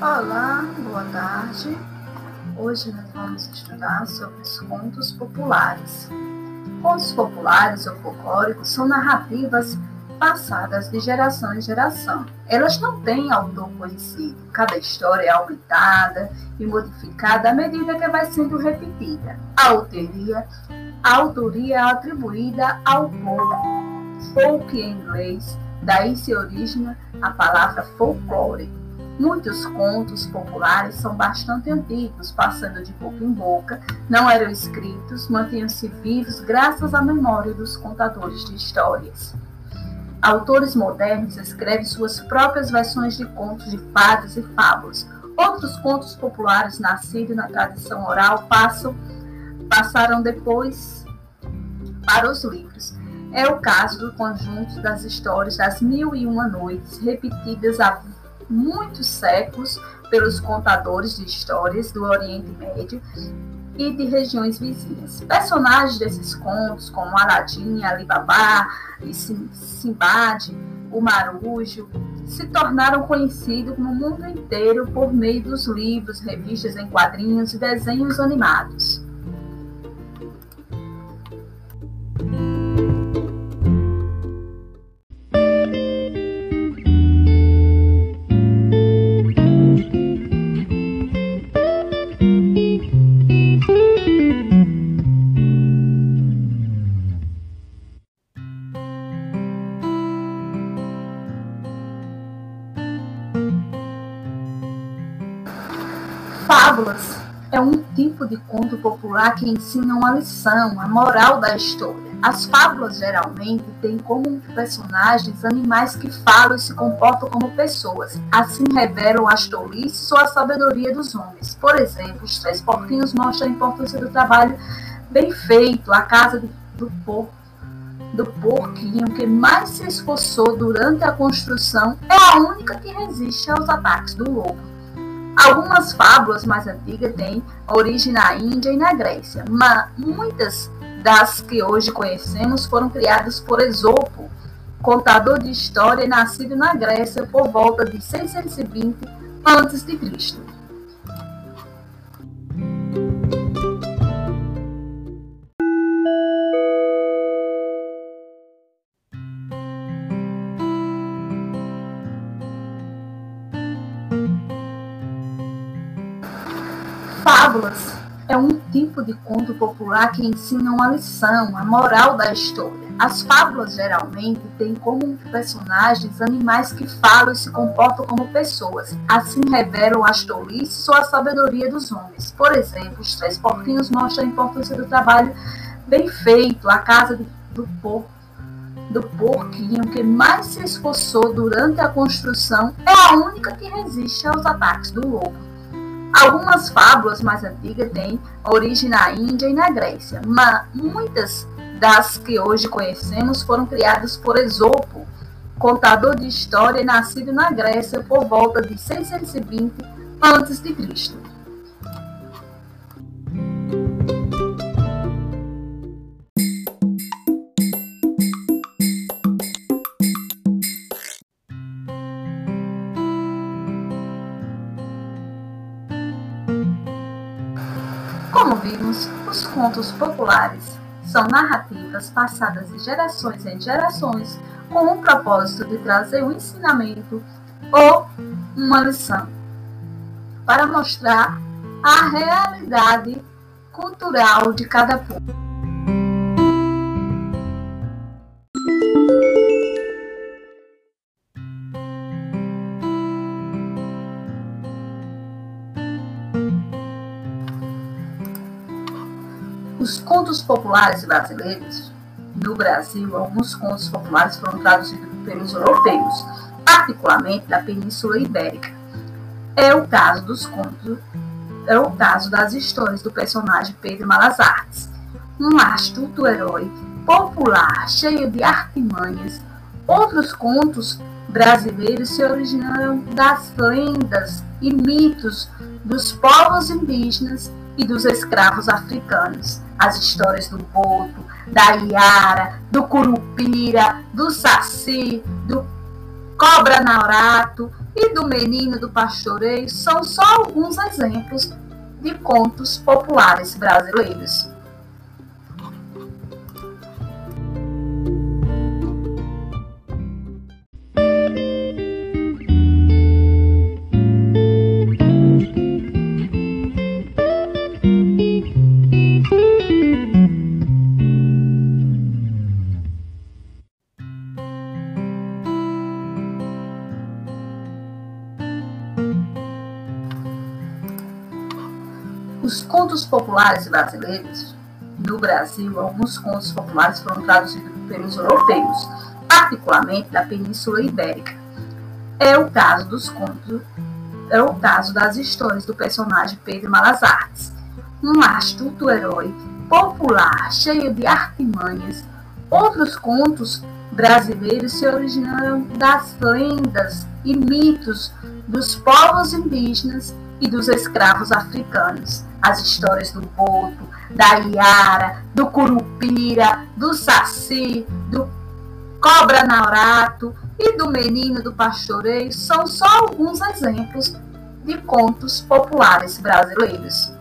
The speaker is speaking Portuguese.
Olá, boa tarde. Hoje nós vamos estudar sobre os contos populares. Contos populares ou folclóricos são narrativas passadas de geração em geração. Elas não têm autor conhecido. Cada história é aumentada e modificada à medida que vai sendo repetida. A autoria, a autoria é atribuída ao povo. Folk em inglês, daí se origina a palavra folclore Muitos contos populares são bastante antigos, passando de boca em boca, não eram escritos, mantinham-se vivos graças à memória dos contadores de histórias. Autores modernos escrevem suas próprias versões de contos de fadas e fábulas. Outros contos populares nascidos na tradição oral passam, passaram depois para os livros. É o caso do conjunto das histórias das Mil e Uma Noites, repetidas a muitos séculos pelos contadores de histórias do Oriente Médio e de regiões vizinhas. Personagens desses contos, como Aladim, Alibaba e Simbad, o Marujo, se tornaram conhecidos no mundo inteiro por meio dos livros, revistas em quadrinhos e desenhos animados. É um tipo de conto popular que ensina uma lição, a moral da história. As fábulas geralmente têm como personagens animais que falam e se comportam como pessoas. Assim revelam as tolices ou a sabedoria dos homens. Por exemplo, os três porquinhos mostram a importância do trabalho bem feito, a casa do porco do porquinho que mais se esforçou durante a construção é a única que resiste aos ataques do lobo. Algumas fábulas mais antigas têm origem na Índia e na Grécia, mas muitas das que hoje conhecemos foram criadas por Esopo, contador de história nascido na Grécia por volta de 620 a.C. Fábulas é um tipo de conto popular que ensina uma lição, a moral da história. As fábulas geralmente têm como personagens animais que falam e se comportam como pessoas. Assim revelam as tolices ou a sabedoria dos homens. Por exemplo, os três porquinhos mostram a importância do trabalho bem feito, a casa do porco do porquinho que mais se esforçou durante a construção é a única que resiste aos ataques do lobo. Algumas fábulas mais antigas têm origem na Índia e na Grécia, mas muitas das que hoje conhecemos foram criadas por Esopo, contador de história nascido na Grécia por volta de 620 a.C. Como vimos, os contos populares são narrativas passadas de gerações em gerações com o propósito de trazer um ensinamento ou uma lição para mostrar a realidade cultural de cada povo. Os contos populares brasileiros, no Brasil, alguns contos populares foram traduzidos pelos europeus, particularmente da Península Ibérica. É o caso dos contos, é o caso das histórias do personagem Pedro Malazartes, um astuto herói popular, cheio de artimanhas. Outros contos brasileiros se originaram das lendas e mitos dos povos indígenas e dos escravos africanos. As histórias do boto, da iara, do curupira, do saci, do cobra naurato, e do Menino do Pastoreio são só alguns exemplos de contos populares brasileiros. Os contos populares brasileiros, no Brasil, alguns contos populares foram traduzidos pelos europeus, particularmente da Península Ibérica. É o caso dos contos, é o caso das histórias do personagem Pedro Malas Artes, um astuto herói popular, cheio de artimanhas. Outros contos brasileiros se originaram das lendas e mitos dos povos indígenas e dos escravos africanos. As histórias do boto, da iara, do curupira, do saci, do cobra naurato e do menino do pastoreio são só alguns exemplos de contos populares brasileiros.